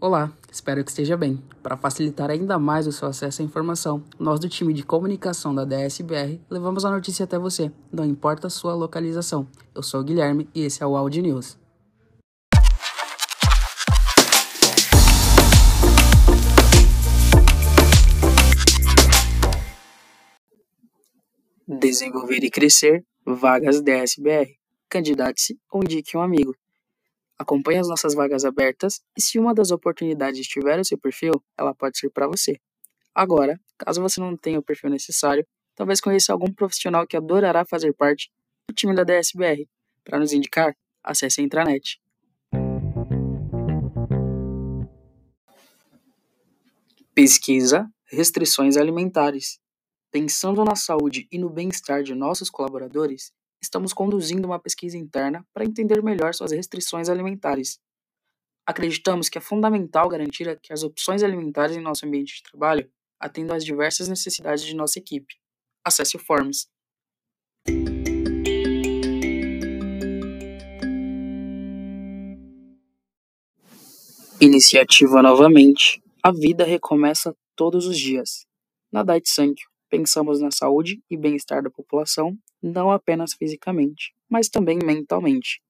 Olá, espero que esteja bem. Para facilitar ainda mais o seu acesso à informação, nós do time de comunicação da DSBR levamos a notícia até você, não importa a sua localização. Eu sou o Guilherme e esse é o Audi News. Desenvolver e crescer vagas DSBR. Candidate-se ou indique um amigo. Acompanhe as nossas vagas abertas e se uma das oportunidades estiver no seu perfil, ela pode ser para você. Agora, caso você não tenha o perfil necessário, talvez conheça algum profissional que adorará fazer parte do time da DSBR. Para nos indicar, acesse a intranet. Pesquisa Restrições Alimentares. Pensando na saúde e no bem-estar de nossos colaboradores, estamos conduzindo uma pesquisa interna para entender melhor suas restrições alimentares. Acreditamos que é fundamental garantir que as opções alimentares em nosso ambiente de trabalho atendam às diversas necessidades de nossa equipe. Acesse o Forms. Iniciativa novamente. A vida recomeça todos os dias. Na Dait Sankyo, pensamos na saúde e bem-estar da população, não apenas fisicamente, mas também mentalmente.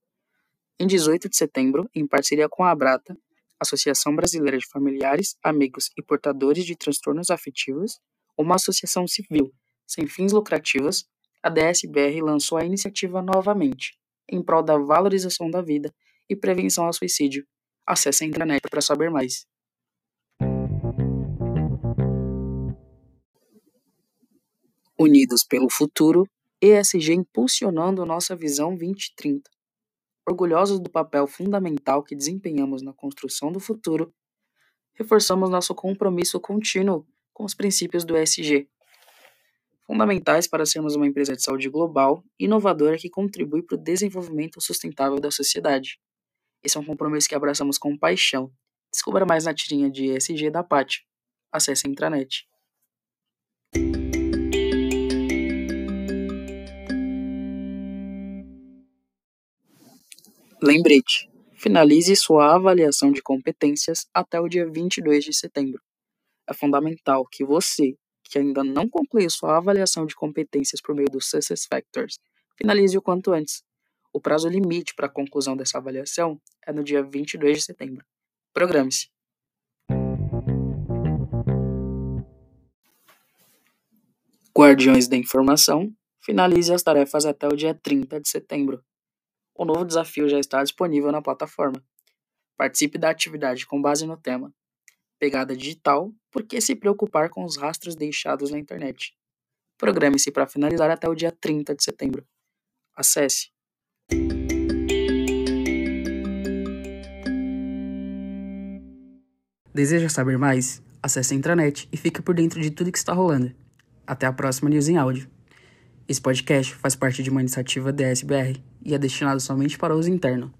Em 18 de setembro, em parceria com a Abrata, Associação Brasileira de Familiares, Amigos e Portadores de Transtornos Afetivos, uma associação civil sem fins lucrativos, a DSBR lançou a iniciativa novamente, em prol da valorização da vida e prevenção ao suicídio. Acesse a intranet para saber mais. Unidos pelo futuro, ESG impulsionando nossa visão 2030. Orgulhosos do papel fundamental que desempenhamos na construção do futuro, reforçamos nosso compromisso contínuo com os princípios do ESG, fundamentais para sermos uma empresa de saúde global, inovadora que contribui para o desenvolvimento sustentável da sociedade. Esse é um compromisso que abraçamos com paixão. Descubra mais na tirinha de ESG da Pátio. Acesse a intranet. Lembrete: finalize sua avaliação de competências até o dia 22 de setembro. É fundamental que você, que ainda não concluiu sua avaliação de competências por meio dos Success Factors, finalize o quanto antes. O prazo limite para a conclusão dessa avaliação é no dia 22 de setembro. Programe-se. Guardiões da Informação, finalize as tarefas até o dia 30 de setembro. O novo desafio já está disponível na plataforma. Participe da atividade com base no tema Pegada Digital Por que se preocupar com os rastros deixados na internet? Programe-se para finalizar até o dia 30 de setembro. Acesse Deseja saber mais? Acesse a intranet e fique por dentro de tudo que está rolando. Até a próxima News em Áudio. Esse podcast faz parte de uma iniciativa DSBR e é destinado somente para uso interno.